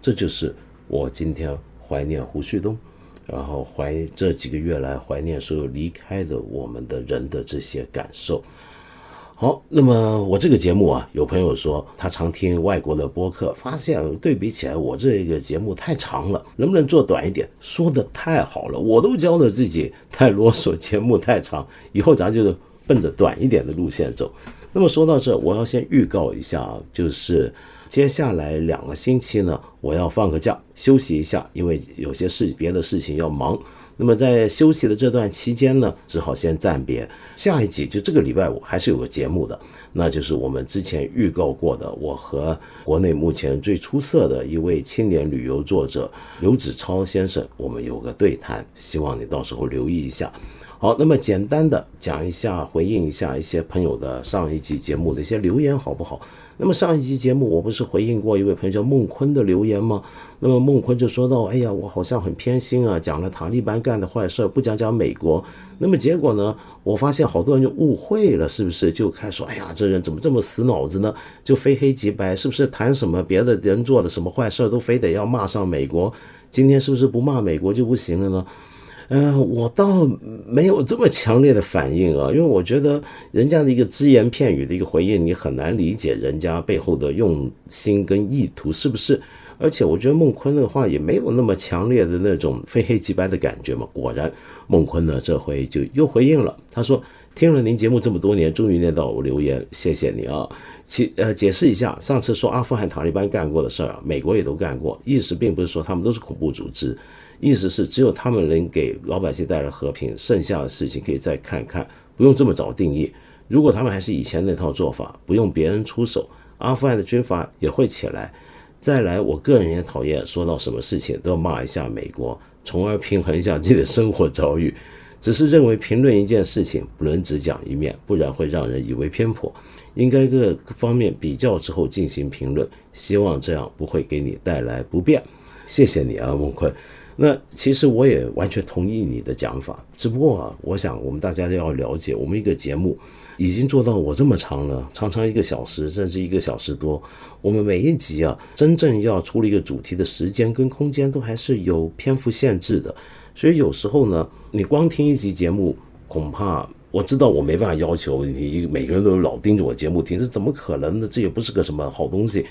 这就是我今天怀念胡旭东，然后怀这几个月来怀念所有离开的我们的人的这些感受。好，那么我这个节目啊，有朋友说他常听外国的播客，发现对比起来，我这个节目太长了，能不能做短一点？说的太好了，我都教了自己太啰嗦，节目太长，以后咱就奔着短一点的路线走。那么说到这，我要先预告一下，就是接下来两个星期呢，我要放个假休息一下，因为有些事别的事情要忙。那么在休息的这段期间呢，只好先暂别。下一集就这个礼拜五还是有个节目的，那就是我们之前预告过的，我和国内目前最出色的一位青年旅游作者刘子超先生，我们有个对谈，希望你到时候留意一下。好，那么简单的讲一下，回应一下一些朋友的上一集节目的一些留言，好不好？那么上一集节目我不是回应过一位朋友叫孟坤的留言吗？那么孟坤就说到，哎呀，我好像很偏心啊，讲了塔利班干的坏事，不讲讲美国。那么结果呢，我发现好多人就误会了，是不是？就开始说，哎呀，这人怎么这么死脑子呢？就非黑即白，是不是？谈什么别的人做的什么坏事，都非得要骂上美国？今天是不是不骂美国就不行了呢？嗯，我倒没有这么强烈的反应啊，因为我觉得人家的一个只言片语的一个回应，你很难理解人家背后的用心跟意图是不是？而且我觉得孟坤的话也没有那么强烈的那种非黑即白的感觉嘛。果然，孟坤呢这回就又回应了，他说听了您节目这么多年，终于念到我留言，谢谢你啊。其呃解释一下，上次说阿富汗塔利班干过的事儿啊，美国也都干过，意思并不是说他们都是恐怖组织。意思是，只有他们能给老百姓带来和平，剩下的事情可以再看看，不用这么早定义。如果他们还是以前那套做法，不用别人出手，阿富汗的军阀也会起来。再来，我个人也讨厌说到什么事情都要骂一下美国，从而平衡一下自己的生活遭遇。只是认为评论一件事情不能只讲一面，不然会让人以为偏颇。应该各方面比较之后进行评论，希望这样不会给你带来不便。谢谢你啊，孟坤。那其实我也完全同意你的讲法，只不过啊，我想我们大家都要了解，我们一个节目已经做到我这么长了，常常一个小时甚至一个小时多，我们每一集啊，真正要出了一个主题的时间跟空间都还是有篇幅限制的，所以有时候呢，你光听一集节目，恐怕我知道我没办法要求你每个人都老盯着我节目听，这怎么可能呢？这也不是个什么好东西。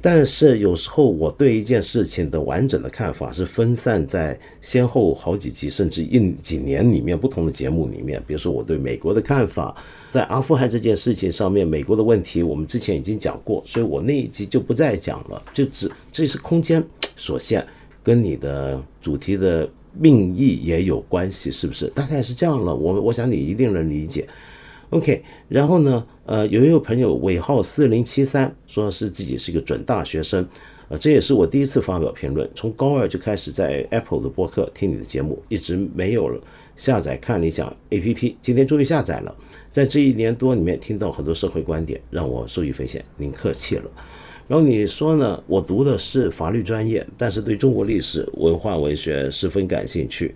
但是有时候我对一件事情的完整的看法是分散在先后好几集甚至一几年里面不同的节目里面。比如说我对美国的看法，在阿富汗这件事情上面，美国的问题我们之前已经讲过，所以我那一集就不再讲了。就只这是空间所限，跟你的主题的命意也有关系，是不是？大概是这样了。我我想你一定能理解。OK，然后呢？呃，有一位朋友尾号四零七三，说是自己是一个准大学生，呃，这也是我第一次发表评论。从高二就开始在 Apple 的播客听你的节目，一直没有下载看理想 APP，今天终于下载了。在这一年多里面，听到很多社会观点，让我受益匪浅。您客气了。然后你说呢？我读的是法律专业，但是对中国历史文化文学十分感兴趣。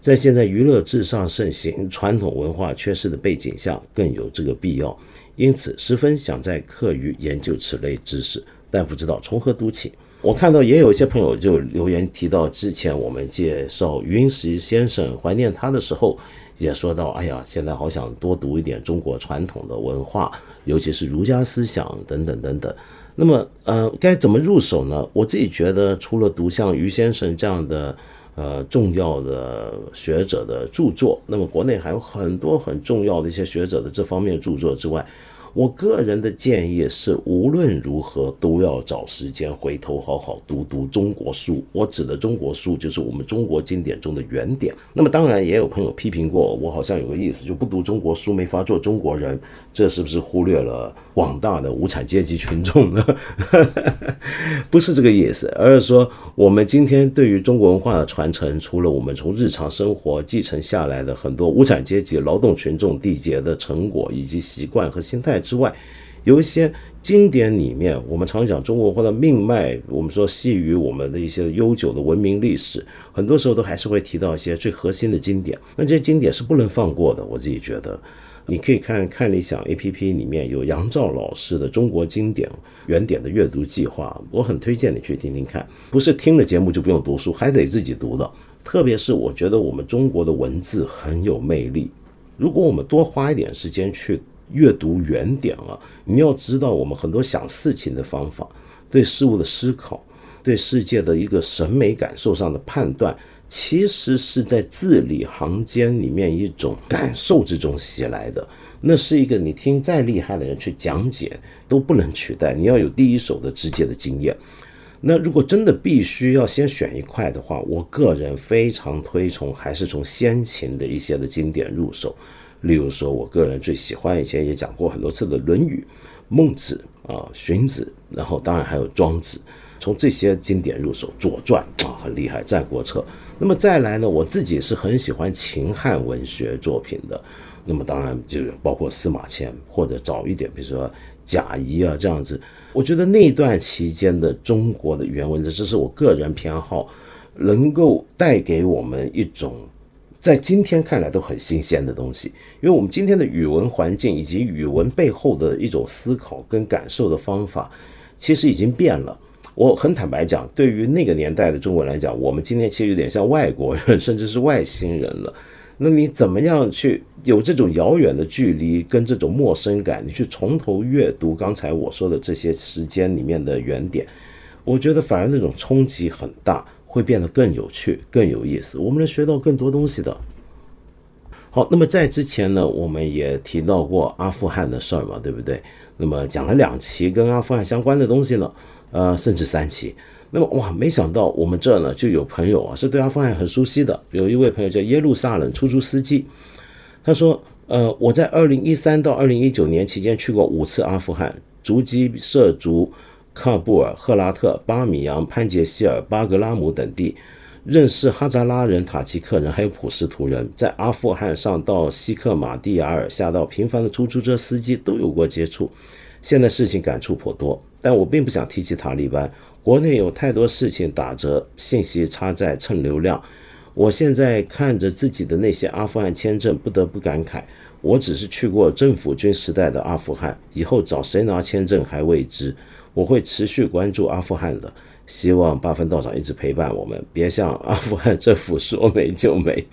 在现在娱乐至上盛行、传统文化缺失的背景下，更有这个必要。因此，十分想在课余研究此类知识，但不知道从何读起。我看到也有一些朋友就留言提到，之前我们介绍余英时先生怀念他的时候，也说到：“哎呀，现在好想多读一点中国传统的文化，尤其是儒家思想等等等等。”那么，呃，该怎么入手呢？我自己觉得，除了读像余先生这样的。呃，重要的学者的著作，那么国内还有很多很重要的一些学者的这方面著作之外。我个人的建议是，无论如何都要找时间回头好好读读中国书。我指的中国书，就是我们中国经典中的原点。那么，当然也有朋友批评过我，好像有个意思，就不读中国书没法做中国人。这是不是忽略了广大的无产阶级群众呢？不是这个意思，而是说，我们今天对于中国文化的传承，除了我们从日常生活继承下来的很多无产阶级劳动群众缔结的成果以及习惯和心态。之外，有一些经典里面，我们常讲中国文化的命脉，我们说系于我们的一些悠久的文明历史，很多时候都还是会提到一些最核心的经典。那这些经典是不能放过的，我自己觉得。你可以看看理想 A P P 里面有杨照老师的中国经典原点的阅读计划，我很推荐你去听听看。不是听了节目就不用读书，还得自己读的。特别是我觉得我们中国的文字很有魅力，如果我们多花一点时间去阅读原点啊，你要知道我们很多想事情的方法，对事物的思考，对世界的一个审美感受上的判断。其实是在字里行间里面一种感受之中袭来的，那是一个你听再厉害的人去讲解都不能取代。你要有第一手的直接的经验。那如果真的必须要先选一块的话，我个人非常推崇还是从先秦的一些的经典入手。例如说，我个人最喜欢以前也讲过很多次的《论语》、孟子啊、荀子，然后当然还有庄子，从这些经典入手，《左传》啊很厉害，《战国策》。那么再来呢？我自己是很喜欢秦汉文学作品的，那么当然就是包括司马迁或者早一点，比如说贾谊啊这样子。我觉得那段期间的中国的原文，这是我个人偏好，能够带给我们一种在今天看来都很新鲜的东西。因为我们今天的语文环境以及语文背后的一种思考跟感受的方法，其实已经变了。我很坦白讲，对于那个年代的中国人来讲，我们今天其实有点像外国人，甚至是外星人了。那你怎么样去有这种遥远的距离跟这种陌生感？你去从头阅读刚才我说的这些时间里面的原点，我觉得反而那种冲击很大，会变得更有趣、更有意思。我们能学到更多东西的。好，那么在之前呢，我们也提到过阿富汗的事儿嘛，对不对？那么讲了两期跟阿富汗相关的东西呢。呃，甚至三期，那么哇，没想到我们这呢就有朋友啊，是对阿富汗很熟悉的。有一位朋友叫耶路撒冷出租司机，他说：“呃，我在二零一三到二零一九年期间去过五次阿富汗，足迹涉足喀布尔、赫拉特、巴米扬、潘杰希尔、巴格拉姆等地，认识哈扎拉人、塔吉克人，还有普什图人。在阿富汗上到西克马蒂亚尔，下到平凡的出租车司机都有过接触。现在事情感触颇多。”但我并不想提起塔利班，国内有太多事情打折，信息差在蹭流量。我现在看着自己的那些阿富汗签证，不得不感慨，我只是去过政府军时代的阿富汗，以后找谁拿签证还未知。我会持续关注阿富汗的，希望八分道长一直陪伴我们，别向阿富汗政府说没就没。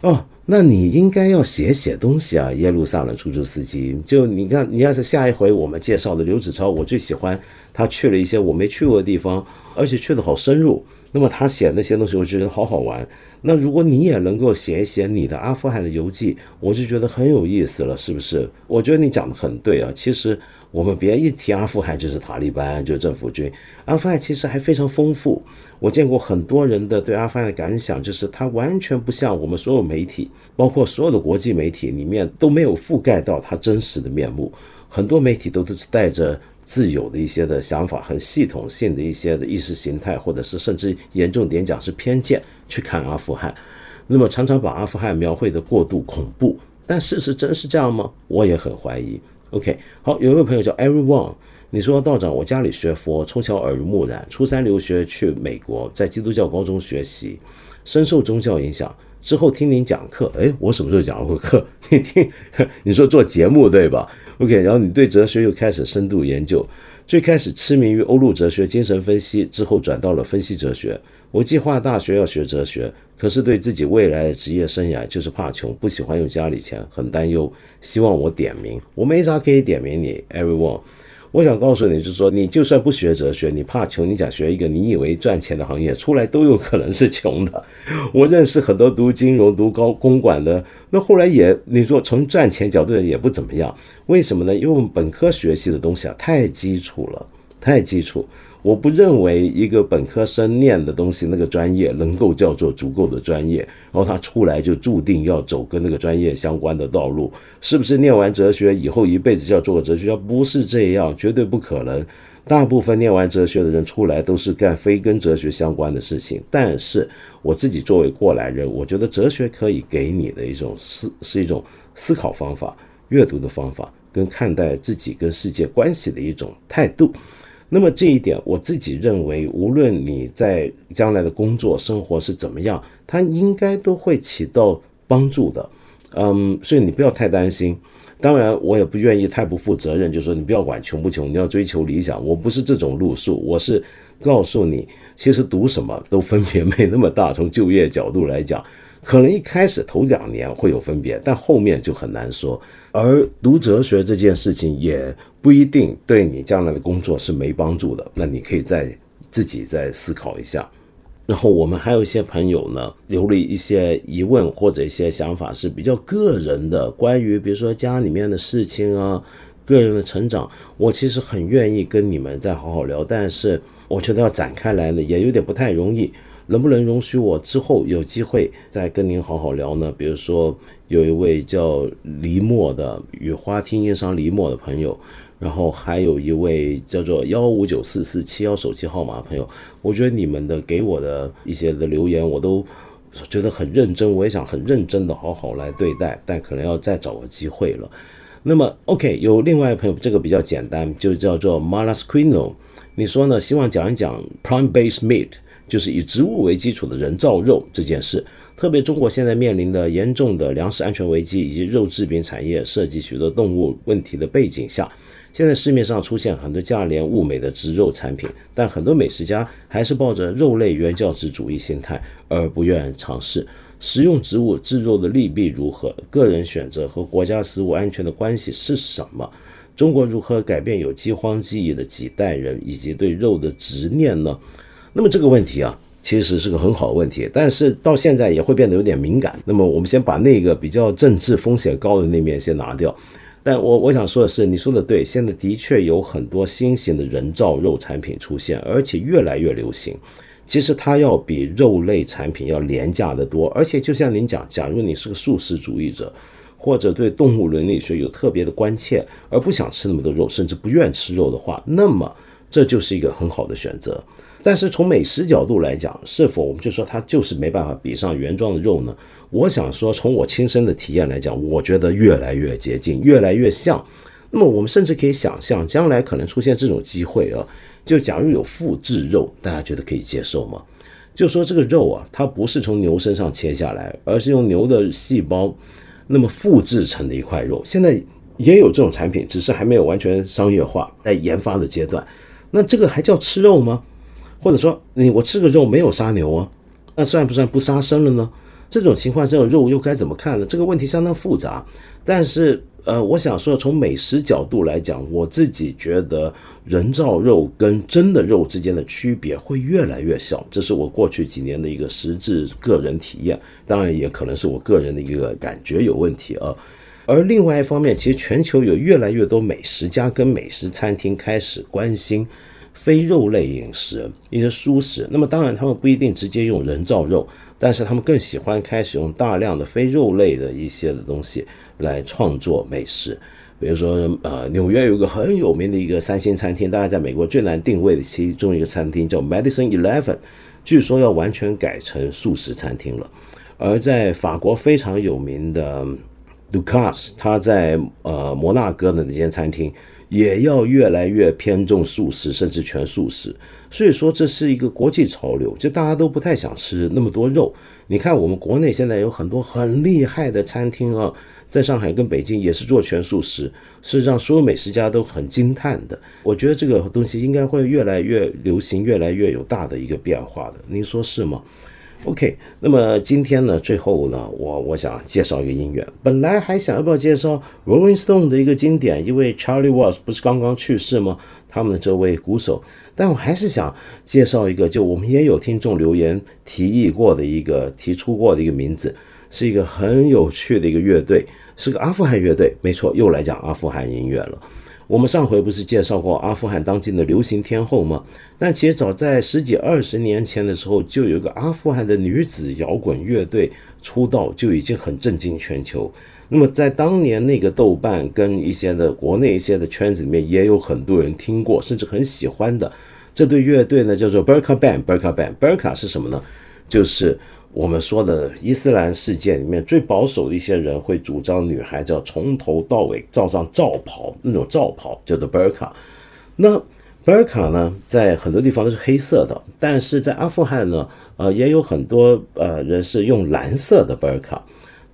哦。那你应该要写写东西啊，耶路撒冷出租司机。就你看，你要是下一回我们介绍的刘子超，我最喜欢他去了一些我没去过的地方，而且去的好深入。那么他写那些东西，我觉得好好玩。那如果你也能够写一写你的阿富汗的游记，我就觉得很有意思了，是不是？我觉得你讲的很对啊，其实。我们别一提阿富汗就是塔利班，就是政府军。阿富汗其实还非常丰富。我见过很多人的对阿富汗的感想，就是它完全不像我们所有媒体，包括所有的国际媒体里面都没有覆盖到它真实的面目。很多媒体都是带着自有的一些的想法，很系统性的一些的意识形态，或者是甚至严重点讲是偏见去看阿富汗。那么常常把阿富汗描绘的过度恐怖，但事实真是这样吗？我也很怀疑。OK，好，有一位朋友叫 Everyone，你说道长，我家里学佛，从小耳濡目染，初三留学去美国，在基督教高中学习，深受宗教影响。之后听您讲课，哎，我什么时候讲过课？你听，你说做节目对吧？OK，然后你对哲学又开始深度研究，最开始痴迷于欧陆哲学、精神分析，之后转到了分析哲学。我计划大学要学哲学，可是对自己未来的职业生涯就是怕穷，不喜欢用家里钱，很担忧。希望我点名，我没啥可以点名你，everyone。我想告诉你，就是说，你就算不学哲学，你怕穷，你想学一个你以为赚钱的行业，出来都有可能是穷的。我认识很多读金融、读高公管的，那后来也，你说从赚钱角度也不怎么样。为什么呢？因为我们本科学习的东西啊，太基础了，太基础。我不认为一个本科生念的东西，那个专业能够叫做足够的专业，然后他出来就注定要走跟那个专业相关的道路，是不是？念完哲学以后一辈子就要做个哲学家？不是这样，绝对不可能。大部分念完哲学的人出来都是干非跟哲学相关的事情。但是我自己作为过来人，我觉得哲学可以给你的一种思，是一种思考方法、阅读的方法、跟看待自己跟世界关系的一种态度。那么这一点，我自己认为，无论你在将来的工作生活是怎么样，它应该都会起到帮助的。嗯，所以你不要太担心。当然，我也不愿意太不负责任，就说你不要管穷不穷，你要追求理想。我不是这种路数，我是告诉你，其实读什么都分别没那么大。从就业角度来讲，可能一开始头两年会有分别，但后面就很难说。而读哲学这件事情也不一定对你将来的工作是没帮助的，那你可以再自己再思考一下。然后我们还有一些朋友呢，留了一些疑问或者一些想法是比较个人的，关于比如说家里面的事情啊，个人的成长，我其实很愿意跟你们再好好聊，但是我觉得要展开来呢，也有点不太容易。能不能容许我之后有机会再跟您好好聊呢？比如说。有一位叫黎墨的雨花听音商黎墨的朋友，然后还有一位叫做幺五九四四七幺手机号码的朋友，我觉得你们的给我的一些的留言，我都觉得很认真，我也想很认真的好好来对待，但可能要再找个机会了。那么，OK，有另外一位朋友，这个比较简单，就叫做 Malasquino，你说呢？希望讲一讲 Prime-based meat，就是以植物为基础的人造肉这件事。特别中国现在面临的严重的粮食安全危机，以及肉制品产业涉及许多动物问题的背景下，现在市面上出现很多价廉物美的植肉产品，但很多美食家还是抱着肉类原教旨主义心态而不愿尝试。食用植物制肉的利弊如何？个人选择和国家食物安全的关系是什么？中国如何改变有饥荒记忆的几代人以及对肉的执念呢？那么这个问题啊。其实是个很好的问题，但是到现在也会变得有点敏感。那么我们先把那个比较政治风险高的那面先拿掉。但我我想说的是，你说的对，现在的确有很多新型的人造肉产品出现，而且越来越流行。其实它要比肉类产品要廉价的多。而且就像您讲，假如你是个素食主义者，或者对动物伦理学有特别的关切，而不想吃那么多肉，甚至不愿吃肉的话，那么这就是一个很好的选择。但是从美食角度来讲，是否我们就说它就是没办法比上原装的肉呢？我想说，从我亲身的体验来讲，我觉得越来越接近，越来越像。那么我们甚至可以想象，将来可能出现这种机会啊。就假如有复制肉，大家觉得可以接受吗？就说这个肉啊，它不是从牛身上切下来，而是用牛的细胞那么复制成的一块肉。现在也有这种产品，只是还没有完全商业化，在研发的阶段。那这个还叫吃肉吗？或者说，你我吃个肉没有杀牛啊，那算不算不杀生了呢？这种情况，这种肉又该怎么看呢？这个问题相当复杂。但是，呃，我想说，从美食角度来讲，我自己觉得人造肉跟真的肉之间的区别会越来越小。这是我过去几年的一个实质个人体验，当然也可能是我个人的一个感觉有问题啊。而另外一方面，其实全球有越来越多美食家跟美食餐厅开始关心。非肉类饮食，一些蔬食，那么当然他们不一定直接用人造肉，但是他们更喜欢开始用大量的非肉类的一些的东西来创作美食。比如说，呃，纽约有个很有名的一个三星餐厅，大概在美国最难定位的其中一个餐厅叫 Medicine Eleven，据说要完全改成素食餐厅了。而在法国非常有名的 Lucas，他在呃摩纳哥的那间餐厅。也要越来越偏重素食，甚至全素食。所以说，这是一个国际潮流，就大家都不太想吃那么多肉。你看，我们国内现在有很多很厉害的餐厅啊，在上海跟北京也是做全素食，是让所有美食家都很惊叹的。我觉得这个东西应该会越来越流行，越来越有大的一个变化的。您说是吗？OK，那么今天呢，最后呢，我我想介绍一个音乐。本来还想要不要介绍 Rolling Stone 的一个经典，因为 Charlie Watts 不是刚刚去世吗？他们的这位鼓手，但我还是想介绍一个，就我们也有听众留言提议过的一个提出过的一个名字，是一个很有趣的一个乐队，是个阿富汗乐队。没错，又来讲阿富汗音乐了。我们上回不是介绍过阿富汗当今的流行天后吗？但其实早在十几二十年前的时候，就有一个阿富汗的女子摇滚乐队出道，就已经很震惊全球。那么在当年那个豆瓣跟一些的国内一些的圈子里面，也有很多人听过，甚至很喜欢的这对乐队呢，叫做 Berka Band。Berka Band。Berka 是什么呢？就是我们说的伊斯兰世界里面最保守的一些人会主张女孩子要从头到尾罩上罩袍，那种罩袍叫做 burqa。那 burqa 呢，在很多地方都是黑色的，但是在阿富汗呢，呃，也有很多呃人是用蓝色的 burqa。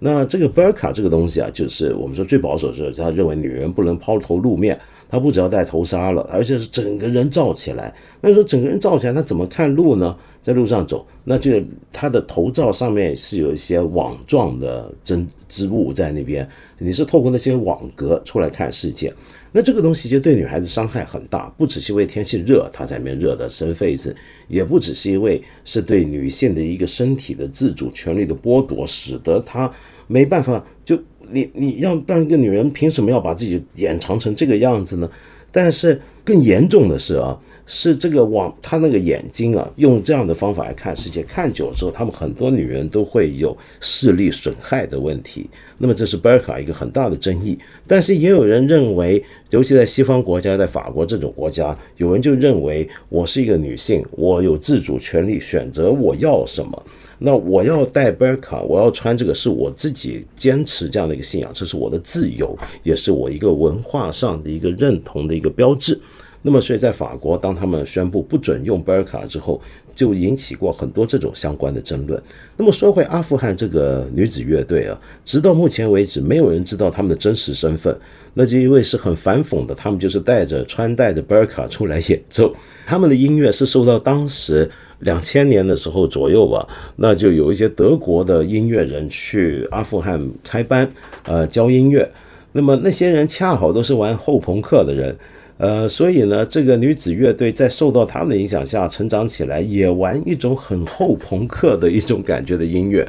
那这个 burqa 这个东西啊，就是我们说最保守的是，他认为女人不能抛头露面。他不只要戴头纱了，而且是整个人罩起来。那你说整个人罩起来，他怎么看路呢？在路上走，那就他的头罩上面是有一些网状的针织物在那边，你是透过那些网格出来看世界。那这个东西就对女孩子伤害很大，不只是因为天气热，她在那边热的生痱子，也不只是因为是对女性的一个身体的自主权利的剥夺，使得她没办法就。你你要让一个女人凭什么要把自己掩藏成这个样子呢？但是更严重的是啊，是这个往她那个眼睛啊，用这样的方法来看世界，看久了之后，他们很多女人都会有视力损害的问题。那么这是 Berka 一个很大的争议。但是也有人认为，尤其在西方国家，在法国这种国家，有人就认为我是一个女性，我有自主权利选择我要什么。那我要戴 burqa，我要穿这个是我自己坚持这样的一个信仰，这是我的自由，也是我一个文化上的一个认同的一个标志。那么，所以在法国，当他们宣布不准用 burqa 之后，就引起过很多这种相关的争论。那么说回阿富汗这个女子乐队啊，直到目前为止，没有人知道他们的真实身份。那就因为是很反讽的，他们就是带着穿戴的 burqa 出来演奏，他们的音乐是受到当时。两千年的时候左右吧，那就有一些德国的音乐人去阿富汗开班，呃，教音乐。那么那些人恰好都是玩后朋克的人，呃，所以呢，这个女子乐队在受到他们的影响下成长起来，也玩一种很后朋克的一种感觉的音乐。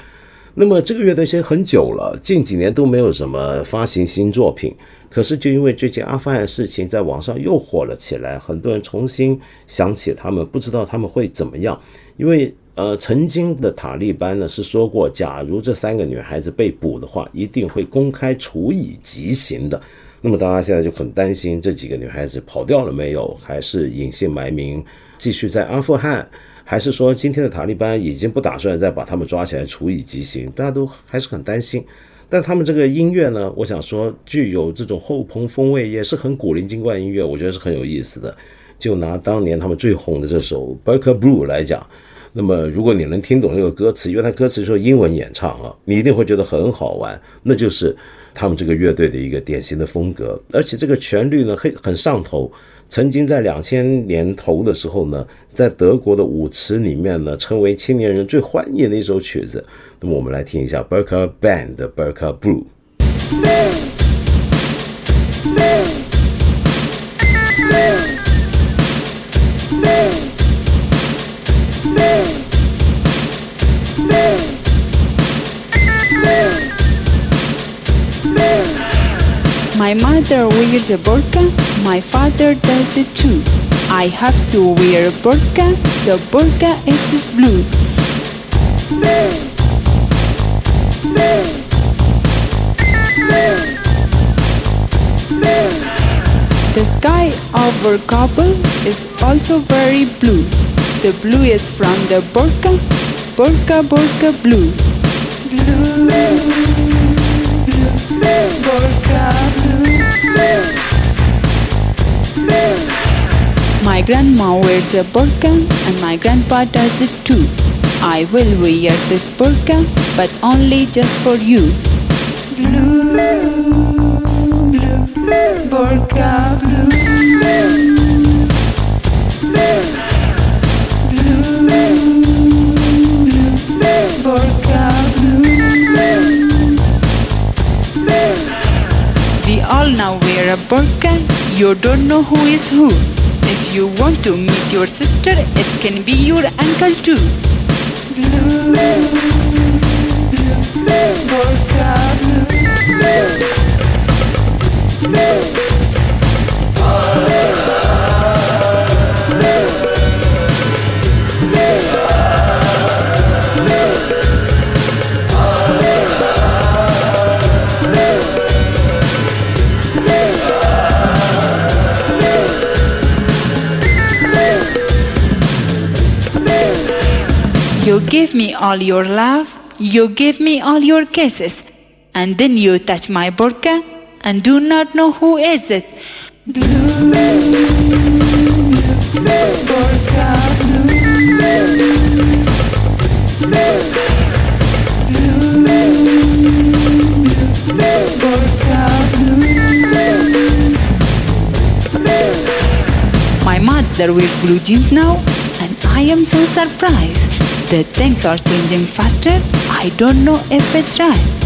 那么这个乐队其实很久了，近几年都没有什么发行新作品。可是就因为最近阿富汗的事情在网上又火了起来，很多人重新想起他们，不知道他们会怎么样。因为呃，曾经的塔利班呢是说过，假如这三个女孩子被捕的话，一定会公开处以极刑的。那么大家现在就很担心这几个女孩子跑掉了没有，还是隐姓埋名继续在阿富汗？还是说，今天的塔利班已经不打算再把他们抓起来处以极刑？大家都还是很担心。但他们这个音乐呢，我想说，具有这种后朋风味，也是很古灵精怪音乐，我觉得是很有意思的。就拿当年他们最红的这首《Burka Blue》来讲，那么如果你能听懂这个歌词，因为它歌词是英文演唱啊，你一定会觉得很好玩。那就是他们这个乐队的一个典型的风格，而且这个旋律呢，很很上头。曾经在两千年头的时候呢，在德国的舞池里面呢，成为青年人最欢迎的一首曲子。那么我们来听一下 Berka Band 的 Berka Blue。My mother wears a burqa, my father does it too. I have to wear a burqa, the burqa is blue. The sky over Kabul is also very blue. The blue is from the burqa, burqa, burqa blue. Blue. My grandma wears a burqa and my grandpa does it too. I will wear this burqa, but only just for you. Blue, blue, burqa, blue. We all now wear a burqa, you don't know who is who. If you want to meet your sister, it can be your uncle too. Blue, blue. Give me all your love, you give me all your kisses, and then you touch my burqa and do not know who is it. My mother wears blue jeans now, and I am so surprised that things are changing faster, I don't know if it's right.